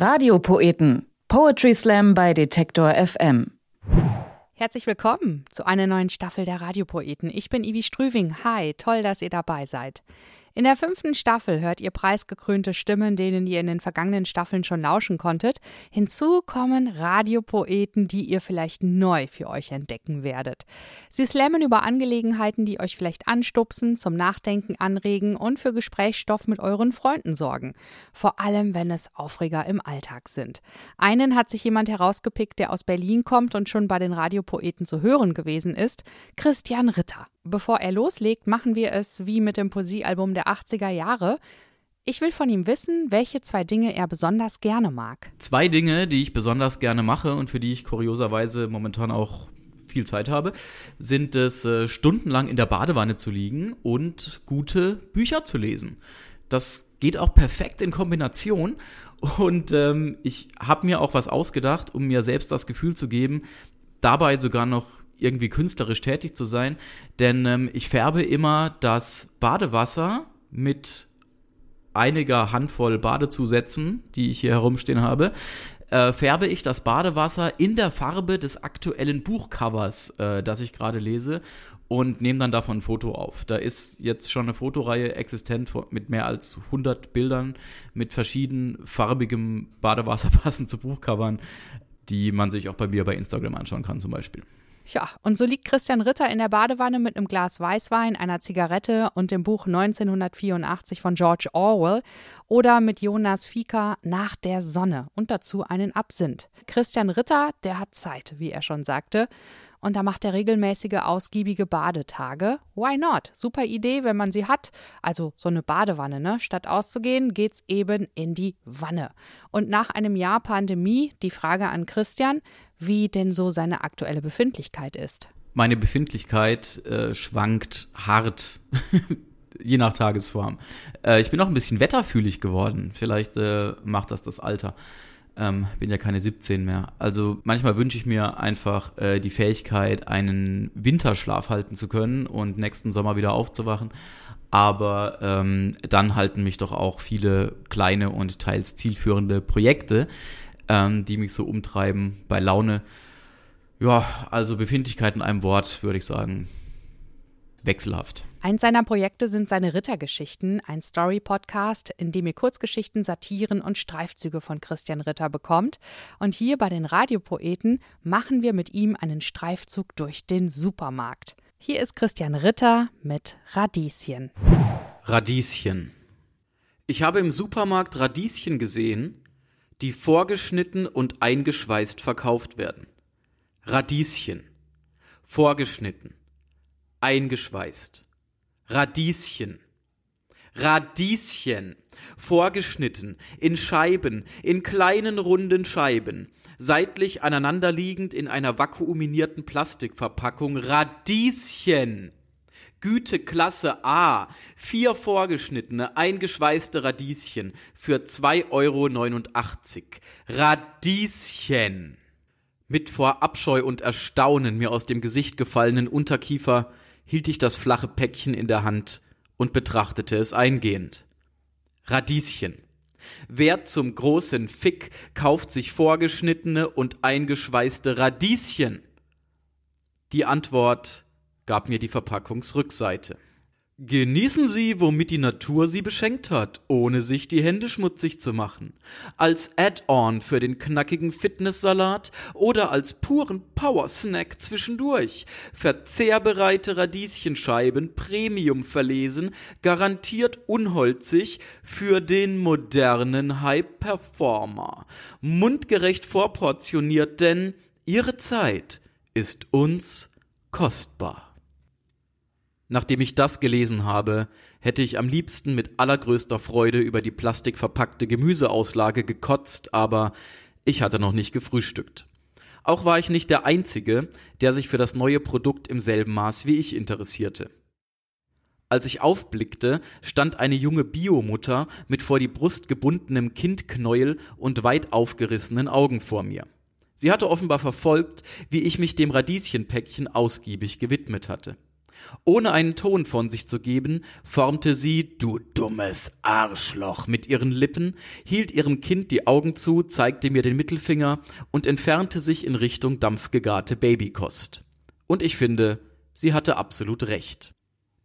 Radiopoeten. Poetry Slam bei Detektor FM. Herzlich willkommen zu einer neuen Staffel der Radiopoeten. Ich bin Ivi Strüving. Hi, toll, dass ihr dabei seid. In der fünften Staffel hört ihr preisgekrönte Stimmen, denen ihr in den vergangenen Staffeln schon lauschen konntet. Hinzu kommen Radiopoeten, die ihr vielleicht neu für euch entdecken werdet. Sie slammen über Angelegenheiten, die euch vielleicht anstupsen, zum Nachdenken anregen und für Gesprächsstoff mit euren Freunden sorgen. Vor allem, wenn es Aufreger im Alltag sind. Einen hat sich jemand herausgepickt, der aus Berlin kommt und schon bei den Radiopoeten zu hören gewesen ist, Christian Ritter. Bevor er loslegt, machen wir es wie mit dem Poesiealbum der 80er Jahre. Ich will von ihm wissen, welche zwei Dinge er besonders gerne mag. Zwei Dinge, die ich besonders gerne mache und für die ich kurioserweise momentan auch viel Zeit habe, sind es äh, stundenlang in der Badewanne zu liegen und gute Bücher zu lesen. Das geht auch perfekt in Kombination und ähm, ich habe mir auch was ausgedacht, um mir selbst das Gefühl zu geben, dabei sogar noch irgendwie künstlerisch tätig zu sein, denn ähm, ich färbe immer das Badewasser mit einiger Handvoll Badezusätzen, die ich hier herumstehen habe, äh, färbe ich das Badewasser in der Farbe des aktuellen Buchcovers, äh, das ich gerade lese und nehme dann davon ein Foto auf. Da ist jetzt schon eine Fotoreihe existent mit mehr als 100 Bildern mit verschieden farbigem Badewasser passend zu Buchcovern, die man sich auch bei mir bei Instagram anschauen kann zum Beispiel. Ja, und so liegt Christian Ritter in der Badewanne mit einem Glas Weißwein, einer Zigarette und dem Buch 1984 von George Orwell oder mit Jonas Fieker Nach der Sonne und dazu einen Absinth. Christian Ritter, der hat Zeit, wie er schon sagte. Und da macht er regelmäßige, ausgiebige Badetage. Why not? Super Idee, wenn man sie hat. Also so eine Badewanne, ne? Statt auszugehen, geht's eben in die Wanne. Und nach einem Jahr Pandemie die Frage an Christian, wie denn so seine aktuelle Befindlichkeit ist. Meine Befindlichkeit äh, schwankt hart. je nach Tagesform. Äh, ich bin auch ein bisschen wetterfühlig geworden. Vielleicht äh, macht das das Alter. Ähm, bin ja keine 17 mehr. Also manchmal wünsche ich mir einfach äh, die Fähigkeit, einen Winterschlaf halten zu können und nächsten Sommer wieder aufzuwachen. Aber ähm, dann halten mich doch auch viele kleine und teils zielführende Projekte, ähm, die mich so umtreiben bei Laune. Ja, also Befindlichkeit in einem Wort, würde ich sagen, wechselhaft. Eins seiner Projekte sind seine Rittergeschichten, ein Story-Podcast, in dem ihr Kurzgeschichten, Satiren und Streifzüge von Christian Ritter bekommt. Und hier bei den Radiopoeten machen wir mit ihm einen Streifzug durch den Supermarkt. Hier ist Christian Ritter mit Radieschen. Radieschen. Ich habe im Supermarkt Radieschen gesehen, die vorgeschnitten und eingeschweißt verkauft werden. Radieschen. Vorgeschnitten. Eingeschweißt. Radieschen. Radieschen. Vorgeschnitten, in Scheiben, in kleinen runden Scheiben, seitlich aneinanderliegend in einer vakuuminierten Plastikverpackung. Radieschen. Güteklasse A. Vier vorgeschnittene, eingeschweißte Radieschen für 2,89 Euro. Radieschen. Mit vor Abscheu und Erstaunen mir aus dem Gesicht gefallenen Unterkiefer hielt ich das flache Päckchen in der Hand und betrachtete es eingehend. Radieschen. Wer zum großen Fick kauft sich vorgeschnittene und eingeschweißte Radieschen? Die Antwort gab mir die Verpackungsrückseite. Genießen Sie, womit die Natur Sie beschenkt hat, ohne sich die Hände schmutzig zu machen. Als Add-on für den knackigen Fitnesssalat oder als puren Power-Snack zwischendurch. Verzehrbereite Radieschenscheiben, Premium verlesen, garantiert unholzig für den modernen High-Performer. Mundgerecht vorportioniert, denn Ihre Zeit ist uns kostbar. Nachdem ich das gelesen habe, hätte ich am liebsten mit allergrößter Freude über die plastikverpackte Gemüseauslage gekotzt, aber ich hatte noch nicht gefrühstückt. Auch war ich nicht der Einzige, der sich für das neue Produkt im selben Maß wie ich interessierte. Als ich aufblickte, stand eine junge Biomutter mit vor die Brust gebundenem Kindknäuel und weit aufgerissenen Augen vor mir. Sie hatte offenbar verfolgt, wie ich mich dem Radieschenpäckchen ausgiebig gewidmet hatte. Ohne einen Ton von sich zu geben, formte sie Du dummes Arschloch mit ihren Lippen, hielt ihrem Kind die Augen zu, zeigte mir den Mittelfinger und entfernte sich in Richtung dampfgegarte Babykost. Und ich finde, sie hatte absolut recht.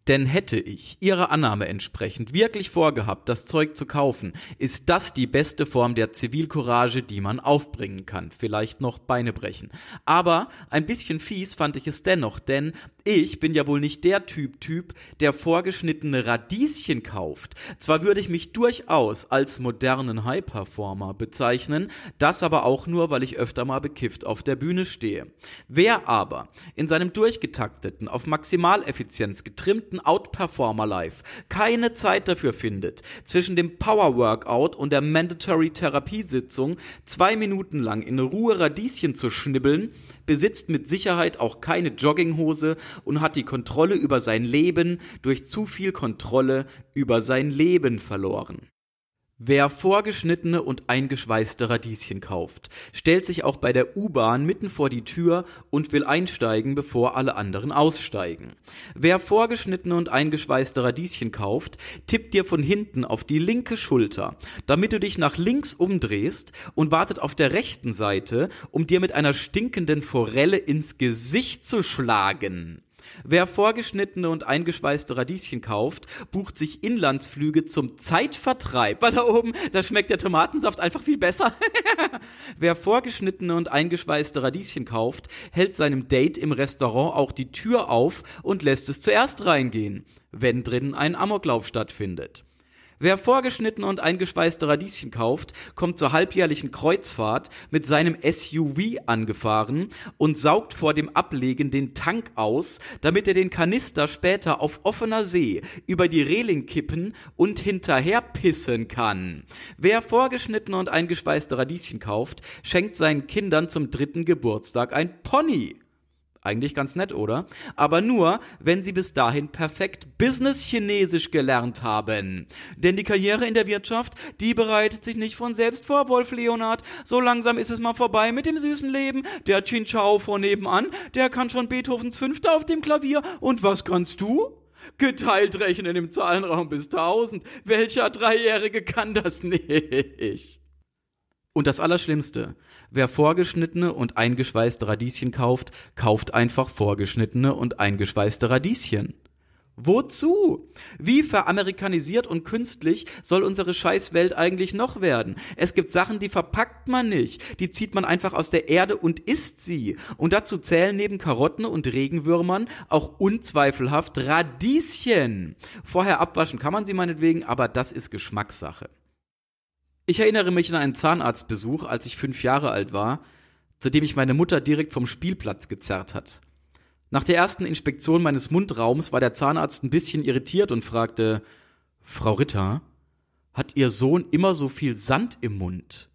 Denn hätte ich ihrer Annahme entsprechend wirklich vorgehabt, das Zeug zu kaufen, ist das die beste Form der Zivilcourage, die man aufbringen kann. Vielleicht noch Beine brechen. Aber ein bisschen fies fand ich es dennoch, denn ich bin ja wohl nicht der Typ Typ, der vorgeschnittene Radieschen kauft. Zwar würde ich mich durchaus als modernen High-Performer bezeichnen, das aber auch nur, weil ich öfter mal bekifft auf der Bühne stehe. Wer aber in seinem durchgetakteten, auf Maximaleffizienz getrimmten Outperformer Life keine Zeit dafür findet, zwischen dem Power Workout und der Mandatory Therapiesitzung zwei Minuten lang in Ruhe Radieschen zu schnibbeln, besitzt mit Sicherheit auch keine Jogginghose und hat die Kontrolle über sein Leben durch zu viel Kontrolle über sein Leben verloren. Wer vorgeschnittene und eingeschweißte Radieschen kauft, stellt sich auch bei der U-Bahn mitten vor die Tür und will einsteigen, bevor alle anderen aussteigen. Wer vorgeschnittene und eingeschweißte Radieschen kauft, tippt dir von hinten auf die linke Schulter, damit du dich nach links umdrehst und wartet auf der rechten Seite, um dir mit einer stinkenden Forelle ins Gesicht zu schlagen. Wer vorgeschnittene und eingeschweißte Radieschen kauft, bucht sich Inlandsflüge zum Zeitvertreib. Weil da oben, da schmeckt der Tomatensaft einfach viel besser. Wer vorgeschnittene und eingeschweißte Radieschen kauft, hält seinem Date im Restaurant auch die Tür auf und lässt es zuerst reingehen, wenn drinnen ein Amoklauf stattfindet. Wer vorgeschnittene und eingeschweißte Radieschen kauft, kommt zur halbjährlichen Kreuzfahrt mit seinem SUV angefahren und saugt vor dem Ablegen den Tank aus, damit er den Kanister später auf offener See über die Reling kippen und hinterher pissen kann. Wer vorgeschnittene und eingeschweißte Radieschen kauft, schenkt seinen Kindern zum dritten Geburtstag ein Pony. Eigentlich ganz nett, oder? Aber nur, wenn sie bis dahin perfekt Business-Chinesisch gelernt haben. Denn die Karriere in der Wirtschaft, die bereitet sich nicht von selbst vor, Wolf Leonard. So langsam ist es mal vorbei mit dem süßen Leben. Der Chin Chao vor nebenan, der kann schon Beethovens Fünfte auf dem Klavier. Und was kannst du? Geteilt rechnen im Zahlenraum bis tausend. Welcher Dreijährige kann das nicht? Und das Allerschlimmste, wer vorgeschnittene und eingeschweißte Radieschen kauft, kauft einfach vorgeschnittene und eingeschweißte Radieschen. Wozu? Wie veramerikanisiert und künstlich soll unsere Scheißwelt eigentlich noch werden? Es gibt Sachen, die verpackt man nicht, die zieht man einfach aus der Erde und isst sie. Und dazu zählen neben Karotten und Regenwürmern auch unzweifelhaft Radieschen. Vorher abwaschen kann man sie meinetwegen, aber das ist Geschmackssache. Ich erinnere mich an einen Zahnarztbesuch, als ich fünf Jahre alt war, zu dem ich meine Mutter direkt vom Spielplatz gezerrt hat. Nach der ersten Inspektion meines Mundraums war der Zahnarzt ein bisschen irritiert und fragte Frau Ritter, hat Ihr Sohn immer so viel Sand im Mund?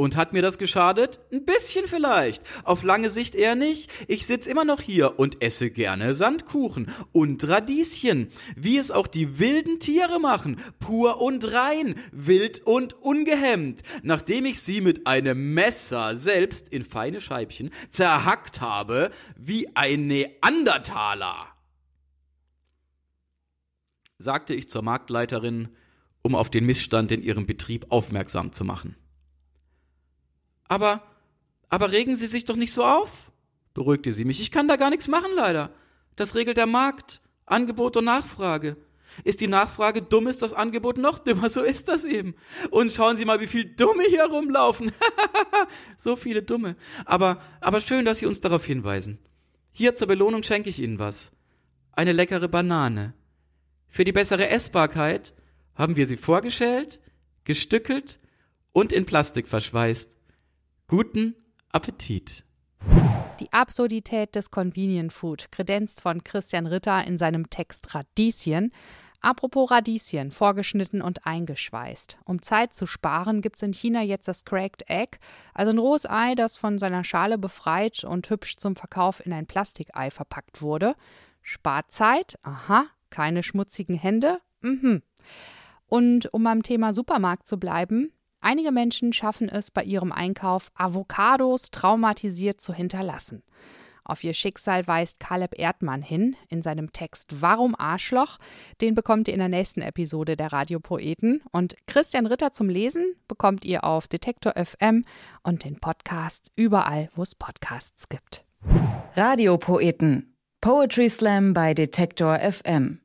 Und hat mir das geschadet? Ein bisschen vielleicht. Auf lange Sicht eher nicht. Ich sitz immer noch hier und esse gerne Sandkuchen und Radieschen, wie es auch die wilden Tiere machen, pur und rein, wild und ungehemmt, nachdem ich sie mit einem Messer selbst in feine Scheibchen zerhackt habe, wie ein Neandertaler. sagte ich zur Marktleiterin, um auf den Missstand in ihrem Betrieb aufmerksam zu machen. Aber, aber regen Sie sich doch nicht so auf, beruhigte sie mich. Ich kann da gar nichts machen, leider. Das regelt der Markt. Angebot und Nachfrage. Ist die Nachfrage dumm, ist das Angebot noch dümmer. So ist das eben. Und schauen Sie mal, wie viel Dumme hier rumlaufen. so viele Dumme. Aber, aber schön, dass Sie uns darauf hinweisen. Hier zur Belohnung schenke ich Ihnen was. Eine leckere Banane. Für die bessere Essbarkeit haben wir sie vorgeschält, gestückelt und in Plastik verschweißt. Guten Appetit! Die Absurdität des Convenient Food kredenzt von Christian Ritter in seinem Text Radieschen. Apropos Radieschen, vorgeschnitten und eingeschweißt. Um Zeit zu sparen, gibt es in China jetzt das Cracked Egg, also ein rohes Ei, das von seiner Schale befreit und hübsch zum Verkauf in ein Plastikei verpackt wurde. Spart Zeit, aha, keine schmutzigen Hände, mhm. Und um beim Thema Supermarkt zu bleiben, Einige Menschen schaffen es bei ihrem Einkauf, Avocados traumatisiert zu hinterlassen. Auf ihr Schicksal weist Caleb Erdmann hin in seinem Text Warum Arschloch? Den bekommt ihr in der nächsten Episode der Radiopoeten. Und Christian Ritter zum Lesen bekommt ihr auf Detektor FM und den Podcasts überall, wo es Podcasts gibt. Radiopoeten. Poetry Slam bei Detektor FM.